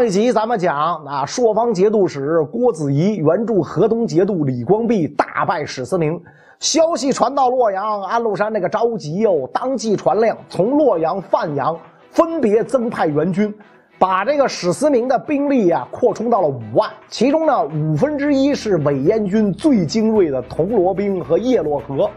上一集咱们讲啊，朔方节度使郭子仪援助河东节度李光弼大败史思明，消息传到洛阳，安禄山那个着急哟，当即传令从洛阳、范阳分别增派援军，把这个史思明的兵力啊扩充到了五万，其中呢五分之一是伪燕军最精锐的铜锣兵和叶落河。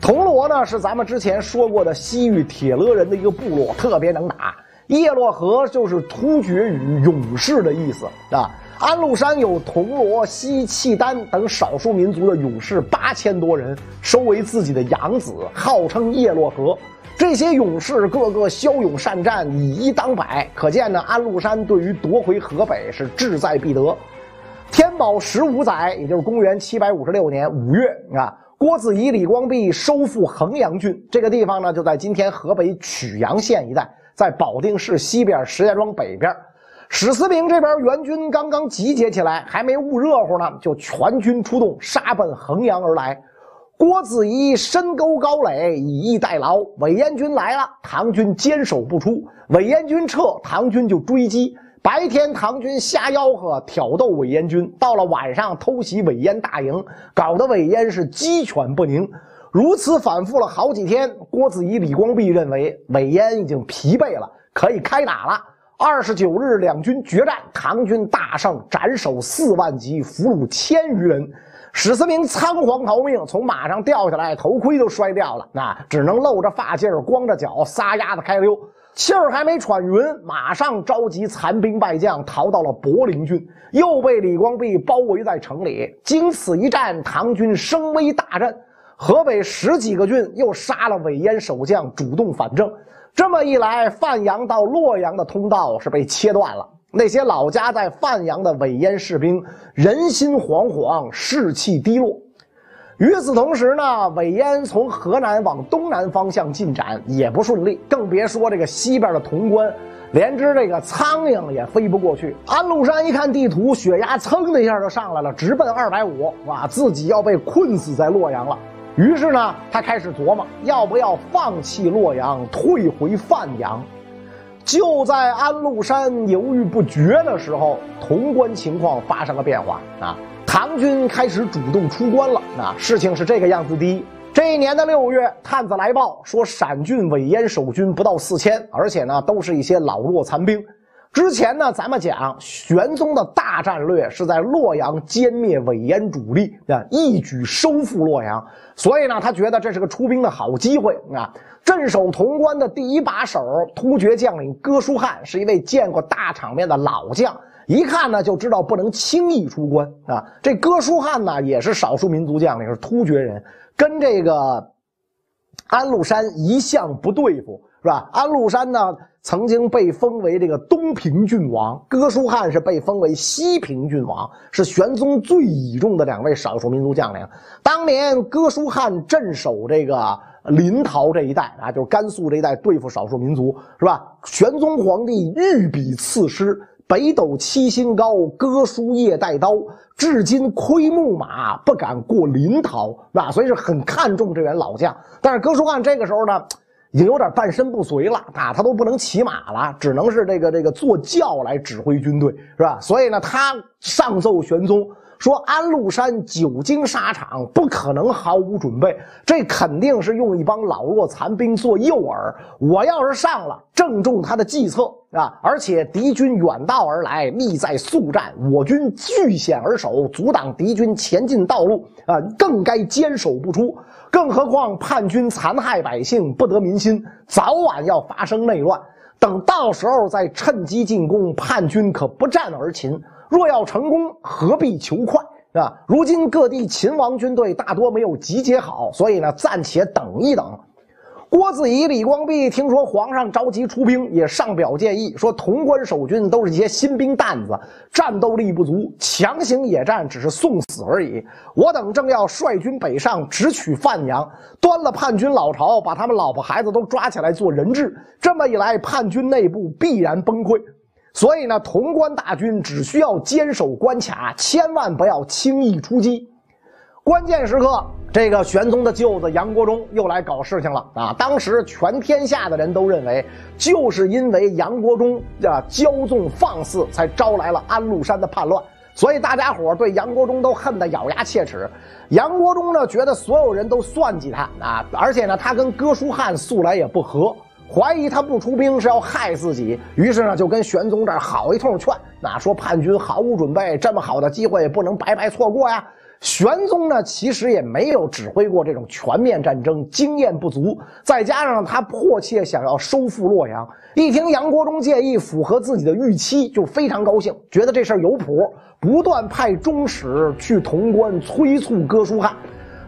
铜锣呢是咱们之前说过的西域铁勒人的一个部落，特别能打。叶落河就是突厥语勇士的意思啊。安禄山有铜锣、西契丹等少数民族的勇士八千多人，收为自己的养子，号称叶落河。这些勇士个个骁勇善战，以一当百，可见呢，安禄山对于夺回河北是志在必得。天宝十五载，也就是公元七百五十六年五月啊，郭子仪、李光弼收复衡阳郡，这个地方呢就在今天河北曲阳县一带。在保定市西边，石家庄北边，史思明这边援军刚刚集结起来，还没捂热乎呢，就全军出动，杀奔衡阳而来。郭子仪深沟高垒，以逸待劳。韦延军来了，唐军坚守不出；韦延军撤，唐军就追击。白天唐军瞎吆喝，挑逗韦延军；到了晚上，偷袭韦延大营，搞得韦延是鸡犬不宁。如此反复了好几天，郭子仪、李光弼认为韦延已经疲惫了，可以开打了。二十九日，两军决战，唐军大胜，斩首四万级，俘虏千余人。史思明仓皇逃命，从马上掉下来，头盔都摔掉了，那只能露着发髻，光着脚，撒丫子开溜。气儿还没喘匀，马上召集残兵败将，逃到了柏林郡，又被李光弼包围在城里。经此一战，唐军声威大振。河北十几个郡又杀了韦延守将，主动反正。这么一来，范阳到洛阳的通道是被切断了。那些老家在范阳的韦延士兵人心惶惶，士气低落。与此同时呢，韦延从河南往东南方向进展也不顺利，更别说这个西边的潼关，连只这个苍蝇也飞不过去。安禄山一看地图，血压噌的一下就上来了，直奔二百五，哇，自己要被困死在洛阳了。于是呢，他开始琢磨要不要放弃洛阳，退回范阳。就在安禄山犹豫不决的时候，潼关情况发生了变化啊！唐军开始主动出关了。啊，事情是这个样子的：这一年的六月，探子来报说，陕郡韦延守军不到四千，而且呢，都是一些老弱残兵。之前呢，咱们讲玄宗的大战略是在洛阳歼灭韦延主力啊，一举收复洛阳。所以呢，他觉得这是个出兵的好机会啊。镇守潼关的第一把手突厥将领哥舒翰是一位见过大场面的老将，一看呢就知道不能轻易出关啊。这哥舒翰呢也是少数民族将领，是突厥人，跟这个安禄山一向不对付。是吧？安禄山呢，曾经被封为这个东平郡王，哥舒翰是被封为西平郡王，是玄宗最倚重的两位少数民族将领。当年哥舒翰镇守这个临洮这一带啊，就是甘肃这一带，对付少数民族，是吧？玄宗皇帝御笔赐诗：“北斗七星高，哥舒夜带刀，至今窥牧马，不敢过临洮。”那，所以是很看重这员老将。但是哥舒翰这个时候呢？已经有点半身不遂了啊，他都不能骑马了，只能是这个这个坐轿来指挥军队，是吧？所以呢，他上奏玄宗说，安禄山久经沙场，不可能毫无准备，这肯定是用一帮老弱残兵做诱饵。我要是上了，正中他的计策啊！而且敌军远道而来，力在速战，我军据险而守，阻挡敌军前进道路啊，更该坚守不出。更何况叛军残害百姓，不得民心，早晚要发生内乱。等到时候再趁机进攻，叛军可不战而擒。若要成功，何必求快啊？如今各地秦王军队大多没有集结好，所以呢，暂且等一等。郭子仪、李光弼听说皇上着急出兵，也上表建议说：潼关守军都是一些新兵蛋子，战斗力不足，强行野战只是送死而已。我等正要率军北上，直取范阳，端了叛军老巢，把他们老婆孩子都抓起来做人质。这么一来，叛军内部必然崩溃。所以呢，潼关大军只需要坚守关卡，千万不要轻易出击。关键时刻。这个玄宗的舅子杨国忠又来搞事情了啊！当时全天下的人都认为，就是因为杨国忠啊骄纵放肆，才招来了安禄山的叛乱。所以大家伙对杨国忠都恨得咬牙切齿。杨国忠呢，觉得所有人都算计他啊，而且呢，他跟哥舒翰素来也不和，怀疑他不出兵是要害自己。于是呢，就跟玄宗这儿好一通劝，那说叛军毫无准备，这么好的机会也不能白白错过呀。玄宗呢，其实也没有指挥过这种全面战争，经验不足。再加上他迫切想要收复洛阳，一听杨国忠建议符合自己的预期，就非常高兴，觉得这事儿有谱，不断派中使去潼关催促哥舒翰。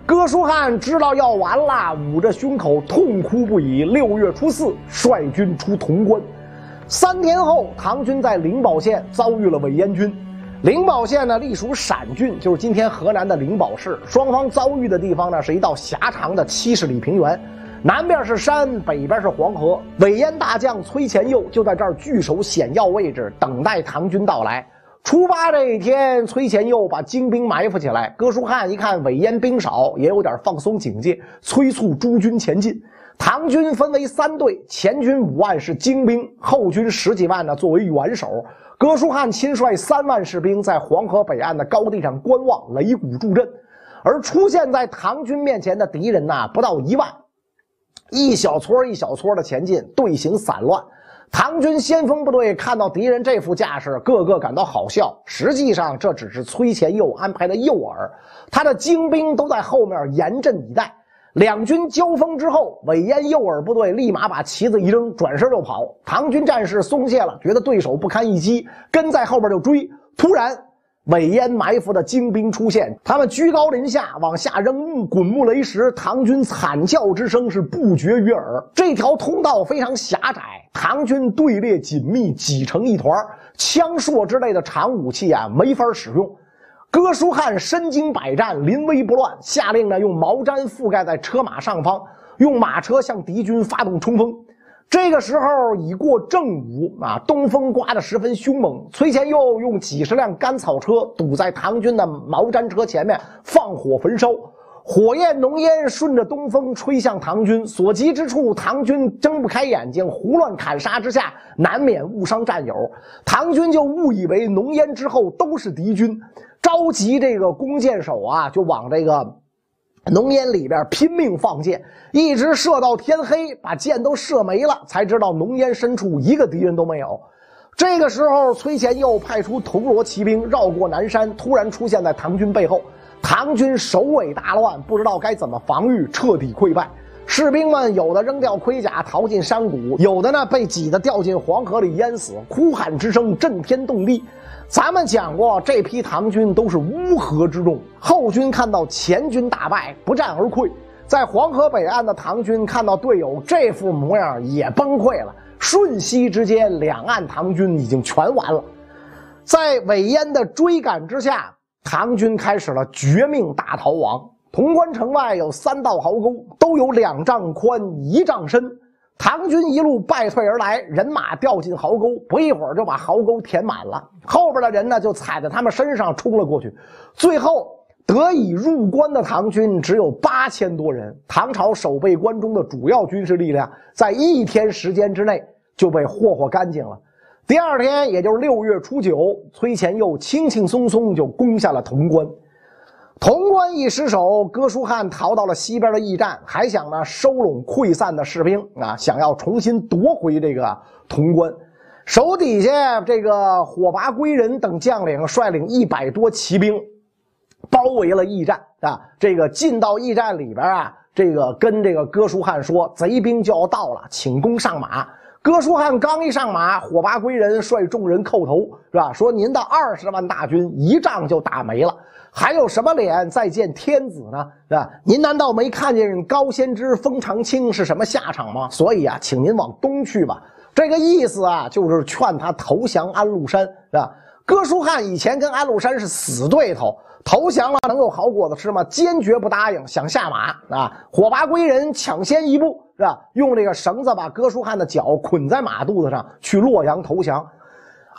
哥舒翰知道要完了，捂着胸口痛哭不已。六月初四，率军出潼关。三天后，唐军在灵宝县遭遇了韦延军。灵宝县呢，隶属陕郡，就是今天河南的灵宝市。双方遭遇的地方呢，是一道狭长的七十里平原，南边是山，北边是黄河。韦延大将崔前佑就在这儿据守险要位置，等待唐军到来。出发这一天，崔前佑把精兵埋伏起来。哥舒翰一看韦延兵少，也有点放松警戒，催促诸军前进。唐军分为三队，前军五万是精兵，后军十几万呢作为援手。哥舒翰亲率三万士兵在黄河北岸的高地上观望，擂鼓助阵。而出现在唐军面前的敌人呐，不到一万，一小撮一小撮的前进，队形散乱。唐军先锋部队看到敌人这副架势，个个感到好笑。实际上，这只是崔前佑安排的诱饵，他的精兵都在后面严阵以待。两军交锋之后，韦延诱饵部队立马把旗子一扔，转身就跑。唐军战士松懈了，觉得对手不堪一击，跟在后边就追。突然，韦延埋伏的精兵出现，他们居高临下往下扔木滚木雷石，唐军惨叫之声是不绝于耳。这条通道非常狭窄，唐军队列紧密，挤成一团，枪槊之类的长武器啊没法使用。哥舒翰身经百战，临危不乱，下令呢用毛毡覆盖在车马上方，用马车向敌军发动冲锋。这个时候已过正午啊，东风刮得十分凶猛。崔前又用几十辆干草车堵在唐军的毛毡车前面，放火焚烧。火焰浓烟顺着东风吹向唐军，所及之处，唐军睁不开眼睛，胡乱砍杀之下，难免误伤战友。唐军就误以为浓烟之后都是敌军，召集这个弓箭手啊，就往这个浓烟里边拼命放箭，一直射到天黑，把箭都射没了，才知道浓烟深处一个敌人都没有。这个时候，崔前佑派出铜锣骑兵绕过南山，突然出现在唐军背后。唐军首尾大乱，不知道该怎么防御，彻底溃败。士兵们有的扔掉盔甲逃进山谷，有的呢被挤得掉进黄河里淹死，哭喊之声震天动地。咱们讲过，这批唐军都是乌合之众。后军看到前军大败，不战而溃。在黄河北岸的唐军看到队友这副模样，也崩溃了。瞬息之间，两岸唐军已经全完了。在韦延的追赶之下。唐军开始了绝命大逃亡。潼关城外有三道壕沟，都有两丈宽、一丈深。唐军一路败退而来，人马掉进壕沟，不一会儿就把壕沟填满了。后边的人呢，就踩在他们身上冲了过去。最后得以入关的唐军只有八千多人。唐朝守备关中的主要军事力量，在一天时间之内就被霍霍干净了。第二天，也就是六月初九，崔前佑轻轻松松就攻下了潼关。潼关一失守，哥舒翰逃到了西边的驿站，还想呢收拢溃散的士兵啊，想要重新夺回这个潼关。手底下这个火拔归人等将领率领一百多骑兵，包围了驿站啊。这个进到驿站里边啊，这个跟这个哥舒翰说，贼兵就要到了，请攻上马。哥舒翰刚一上马，火拔归人率众人叩头，是吧？说您的二十万大军一仗就打没了，还有什么脸再见天子呢？是吧？您难道没看见高仙芝、封长清是什么下场吗？所以啊，请您往东去吧。这个意思啊，就是劝他投降安禄山，是吧？哥舒翰以前跟安禄山是死对头，投降了能有好果子吃吗？坚决不答应，想下马啊！火拔归人抢先一步。是吧？用这个绳子把哥舒翰的脚捆在马肚子上，去洛阳投降。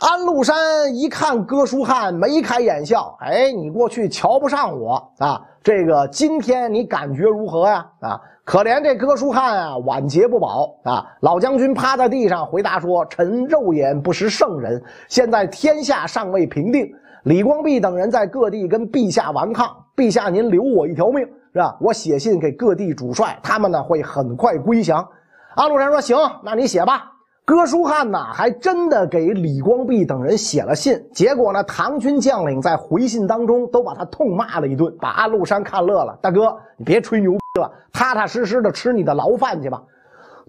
安禄山一看哥舒翰，眉开眼笑。哎，你过去瞧不上我啊？这个今天你感觉如何呀？啊，可怜这哥舒翰啊，晚节不保啊！老将军趴在地上回答说：“臣肉眼不识圣人，现在天下尚未平定，李光弼等人在各地跟陛下顽抗，陛下您留我一条命。”是吧？我写信给各地主帅，他们呢会很快归降。安禄山说：“行，那你写吧。”哥舒翰呢，还真的给李光弼等人写了信。结果呢，唐军将领在回信当中都把他痛骂了一顿，把安禄山看乐了。大哥，你别吹牛逼了，踏踏实实的吃你的牢饭去吧。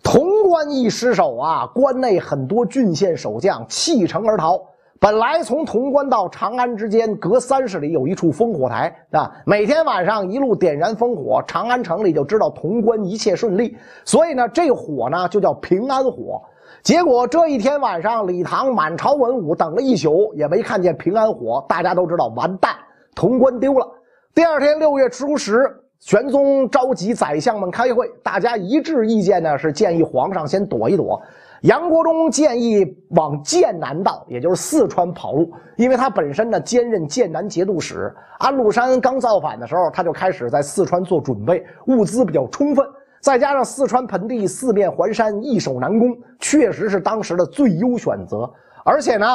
潼关一失守啊，关内很多郡县守将弃城而逃。本来从潼关到长安之间隔三十里有一处烽火台啊，每天晚上一路点燃烽火，长安城里就知道潼关一切顺利。所以呢，这火呢就叫平安火。结果这一天晚上，李唐满朝文武等了一宿，也没看见平安火，大家都知道完蛋，潼关丢了。第二天六月初十，玄宗召集宰相们开会，大家一致意见呢是建议皇上先躲一躲。杨国忠建议往剑南道，也就是四川跑路，因为他本身呢兼任剑南节度使。安禄山刚造反的时候，他就开始在四川做准备，物资比较充分。再加上四川盆地四面环山，易守难攻，确实是当时的最优选择。而且呢，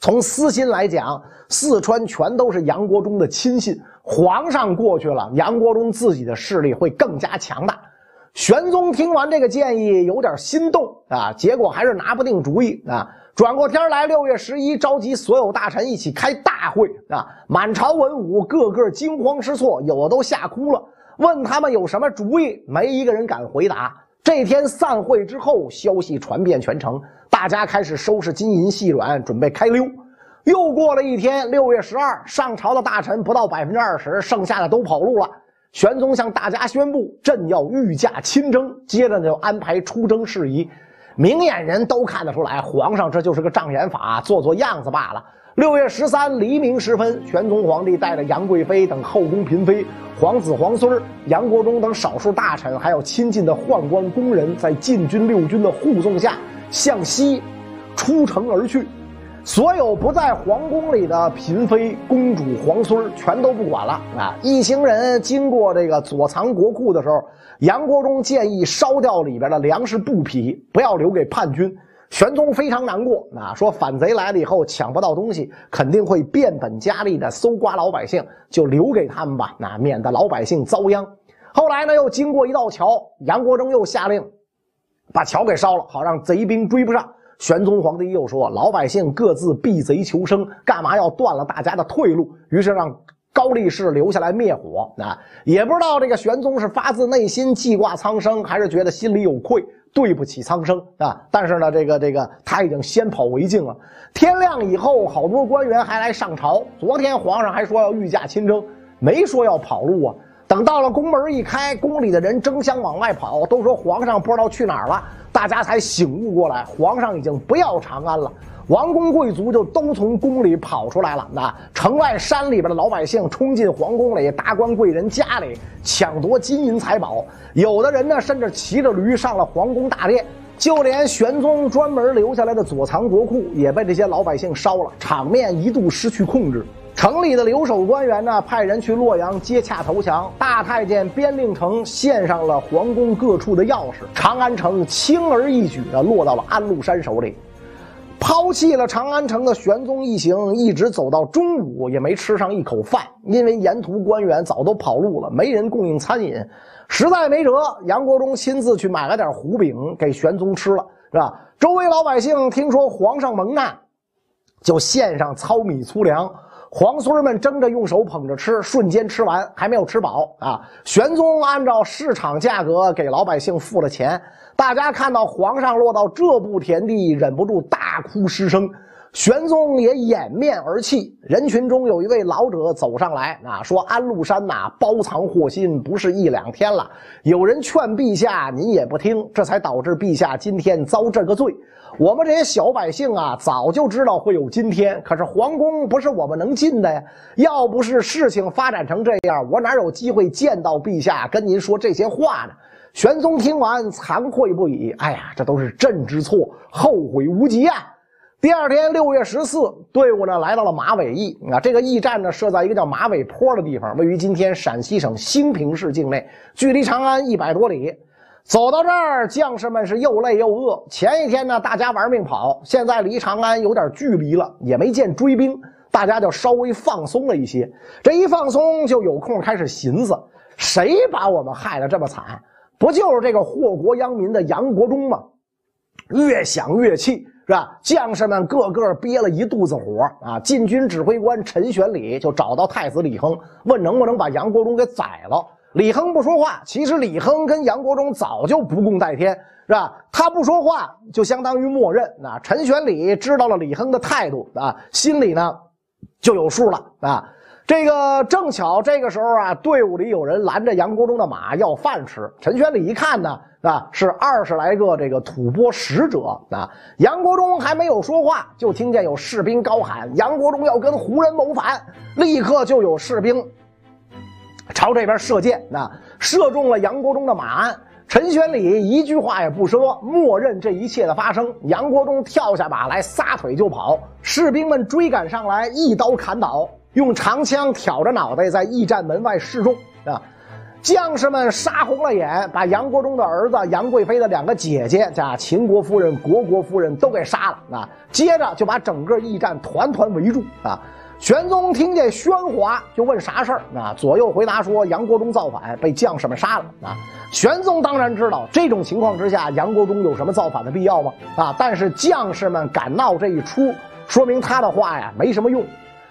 从私心来讲，四川全都是杨国忠的亲信，皇上过去了，杨国忠自己的势力会更加强大。玄宗听完这个建议，有点心动啊，结果还是拿不定主意啊。转过天来，六月十一，召集所有大臣一起开大会啊，满朝文武个个惊慌失措，有的都吓哭了。问他们有什么主意，没一个人敢回答。这天散会之后，消息传遍全城，大家开始收拾金银细软，准备开溜。又过了一天，六月十二，上朝的大臣不到百分之二十，剩下的都跑路了。玄宗向大家宣布，朕要御驾亲征，接着就安排出征事宜。明眼人都看得出来，皇上这就是个障眼法，做做样子罢了。六月十三黎明时分，玄宗皇帝带着杨贵妃等后宫嫔妃、皇子皇孙、杨国忠等少数大臣，还有亲近的宦官宫人，在禁军六军的护送下，向西出城而去。所有不在皇宫里的嫔妃、公主、皇孙全都不管了啊！一行人经过这个左藏国库的时候，杨国忠建议烧掉里边的粮食布匹，不要留给叛军。玄宗非常难过啊，说反贼来了以后抢不到东西，肯定会变本加厉的搜刮老百姓，就留给他们吧，那免得老百姓遭殃。后来呢，又经过一道桥，杨国忠又下令把桥给烧了，好让贼兵追不上。玄宗皇帝又说：“老百姓各自避贼求生，干嘛要断了大家的退路？”于是让高力士留下来灭火。啊，也不知道这个玄宗是发自内心记挂苍生，还是觉得心里有愧，对不起苍生啊。但是呢，这个这个他已经先跑为敬了。天亮以后，好多官员还来上朝。昨天皇上还说要御驾亲征，没说要跑路啊。等到了宫门一开，宫里的人争相往外跑，都说皇上不知道去哪儿了。大家才醒悟过来，皇上已经不要长安了。王公贵族就都从宫里跑出来了。那城外山里边的老百姓冲进皇宫里，达官贵人家里抢夺金银财宝。有的人呢，甚至骑着驴上了皇宫大殿。就连玄宗专门留下来的左藏国库也被这些老百姓烧了，场面一度失去控制。城里的留守官员呢，派人去洛阳接洽投降。大太监边令城献上了皇宫各处的钥匙，长安城轻而易举地落到了安禄山手里。抛弃了长安城的玄宗一行，一直走到中午也没吃上一口饭，因为沿途官员早都跑路了，没人供应餐饮，实在没辙，杨国忠亲自去买了点糊饼给玄宗吃了，是吧？周围老百姓听说皇上蒙难，就献上糙米粗粮。皇孙们争着用手捧着吃，瞬间吃完，还没有吃饱啊！玄宗按照市场价格给老百姓付了钱，大家看到皇上落到这步田地，忍不住大哭失声。玄宗也掩面而泣。人群中有一位老者走上来啊，说：“安禄山呐，包藏祸心不是一两天了。有人劝陛下，您也不听，这才导致陛下今天遭这个罪。”我们这些小百姓啊，早就知道会有今天。可是皇宫不是我们能进的呀。要不是事情发展成这样，我哪有机会见到陛下，跟您说这些话呢？玄宗听完，惭愧不已。哎呀，这都是朕之错，后悔无及啊！第二天六月十四，队伍呢来到了马尾驿啊，这个驿站呢设在一个叫马尾坡的地方，位于今天陕西省兴平市境内，距离长安一百多里。走到这儿，将士们是又累又饿。前一天呢，大家玩命跑，现在离长安有点距离了，也没见追兵，大家就稍微放松了一些。这一放松，就有空开始寻思：谁把我们害得这么惨？不就是这个祸国殃民的杨国忠吗？越想越气。是吧？将士们个个憋了一肚子火啊！禁军指挥官陈玄礼就找到太子李亨，问能不能把杨国忠给宰了。李亨不说话。其实李亨跟杨国忠早就不共戴天，是吧？他不说话就相当于默认。那陈玄礼知道了李亨的态度啊，心里呢就有数了啊。这个正巧这个时候啊，队伍里有人拦着杨国忠的马要饭吃。陈玄礼一看呢。啊，是二十来个这个吐蕃使者啊！杨国忠还没有说话，就听见有士兵高喊：“杨国忠要跟胡人谋反！”立刻就有士兵朝这边射箭，啊，射中了杨国忠的马鞍。陈玄礼一句话也不说，默认这一切的发生。杨国忠跳下马来，撒腿就跑。士兵们追赶上来，一刀砍倒，用长枪挑着脑袋在驿站门外示众啊！将士们杀红了眼，把杨国忠的儿子杨贵妃的两个姐姐加秦国夫人、国国夫人都给杀了啊！接着就把整个驿站团团围住啊！玄宗听见喧哗，就问啥事儿啊？左右回答说杨国忠造反，被将士们杀了啊！玄宗当然知道这种情况之下，杨国忠有什么造反的必要吗？啊！但是将士们敢闹这一出，说明他的话呀没什么用。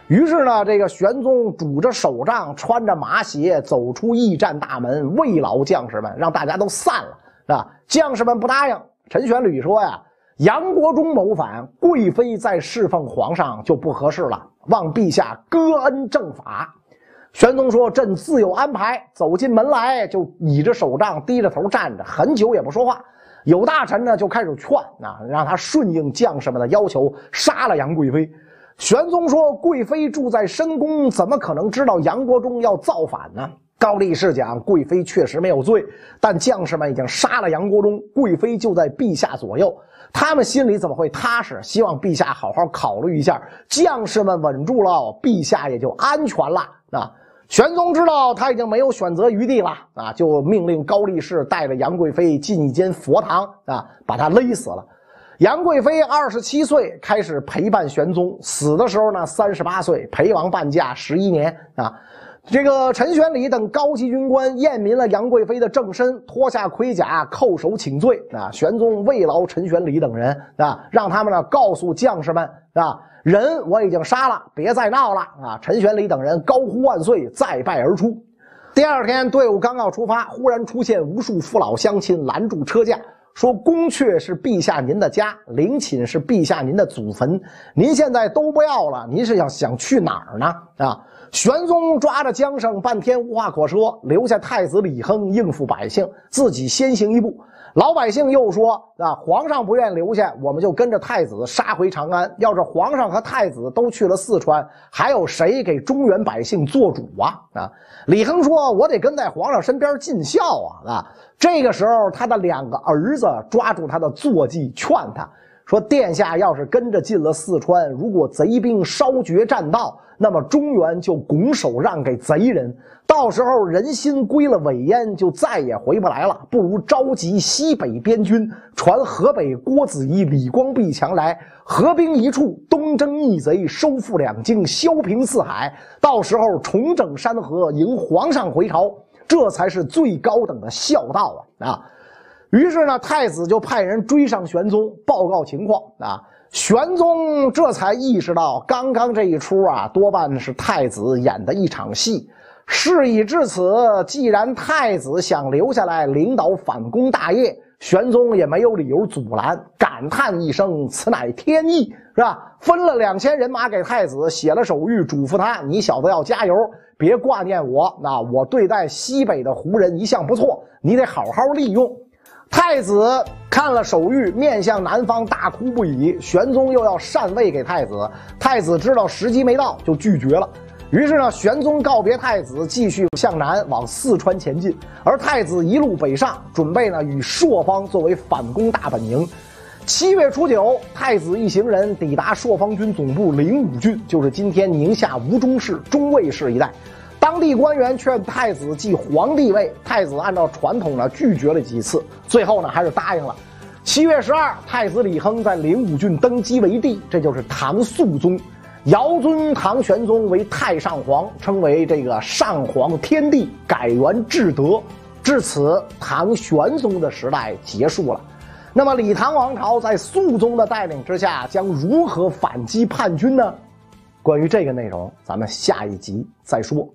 于是呢，这个玄宗拄着手杖，穿着马鞋走出驿站大门，慰劳将士们，让大家都散了，是吧？将士们不答应。陈玄礼说呀：“杨国忠谋反，贵妃在侍奉皇上就不合适了，望陛下割恩正法。”玄宗说：“朕自有安排。”走进门来，就倚着手杖，低着头站着，很久也不说话。有大臣呢，就开始劝啊，让他顺应将士们的要求，杀了杨贵妃。玄宗说：“贵妃住在深宫，怎么可能知道杨国忠要造反呢？”高力士讲：“贵妃确实没有罪，但将士们已经杀了杨国忠，贵妃就在陛下左右，他们心里怎么会踏实？希望陛下好好考虑一下。将士们稳住了，陛下也就安全了。”啊，玄宗知道他已经没有选择余地了啊，就命令高力士带着杨贵妃进一间佛堂啊，把他勒死了。杨贵妃二十七岁开始陪伴玄宗，死的时候呢三十八岁，陪王伴驾十一年啊。这个陈玄礼等高级军官验明了杨贵妃的正身，脱下盔甲叩首请罪啊。玄宗慰劳陈玄礼等人啊，让他们呢告诉将士们啊，人我已经杀了，别再闹了啊。陈玄礼等人高呼万岁，再拜而出。第二天队伍刚要出发，忽然出现无数父老乡亲拦住车驾。说宫阙是陛下您的家，陵寝是陛下您的祖坟，您现在都不要了，您是要想去哪儿呢？啊！玄宗抓着缰绳，半天无话可说，留下太子李亨应付百姓，自己先行一步。老百姓又说：啊，皇上不愿留下，我们就跟着太子杀回长安。要是皇上和太子都去了四川，还有谁给中原百姓做主啊？啊！李亨说：我得跟在皇上身边尽孝啊！啊！这个时候，他的两个儿子抓住他的坐骑，劝他说：“殿下要是跟着进了四川，如果贼兵烧绝栈道，那么中原就拱手让给贼人，到时候人心归了尾烟，就再也回不来了。不如召集西北边军，传河北郭子仪、李光弼强来，合兵一处，东征逆贼，收复两京，削平四海，到时候重整山河，迎皇上回朝。”这才是最高等的孝道啊！啊，于是呢，太子就派人追上玄宗，报告情况啊。玄宗这才意识到，刚刚这一出啊，多半是太子演的一场戏。事已至此，既然太子想留下来领导反攻大业，玄宗也没有理由阻拦，感叹一声：“此乃天意，是吧？”分了两千人马给太子，写了手谕，嘱咐他：“你小子要加油。”别挂念我，那我对待西北的胡人一向不错，你得好好利用。太子看了手谕，面向南方大哭不已。玄宗又要禅位给太子，太子知道时机没到，就拒绝了。于是呢，玄宗告别太子，继续向南往四川前进，而太子一路北上，准备呢与朔方作为反攻大本营。七月初九，太子一行人抵达朔方军总部灵武郡，就是今天宁夏吴忠市中卫市一带。当地官员劝太子继皇帝位，太子按照传统呢拒绝了几次，最后呢还是答应了。七月十二，太子李亨在灵武郡登基为帝，这就是唐肃宗。尧尊唐玄宗为太上皇，称为这个上皇天帝，改元至德。至此，唐玄宗的时代结束了。那么，李唐王朝在肃宗的带领之下，将如何反击叛军呢？关于这个内容，咱们下一集再说。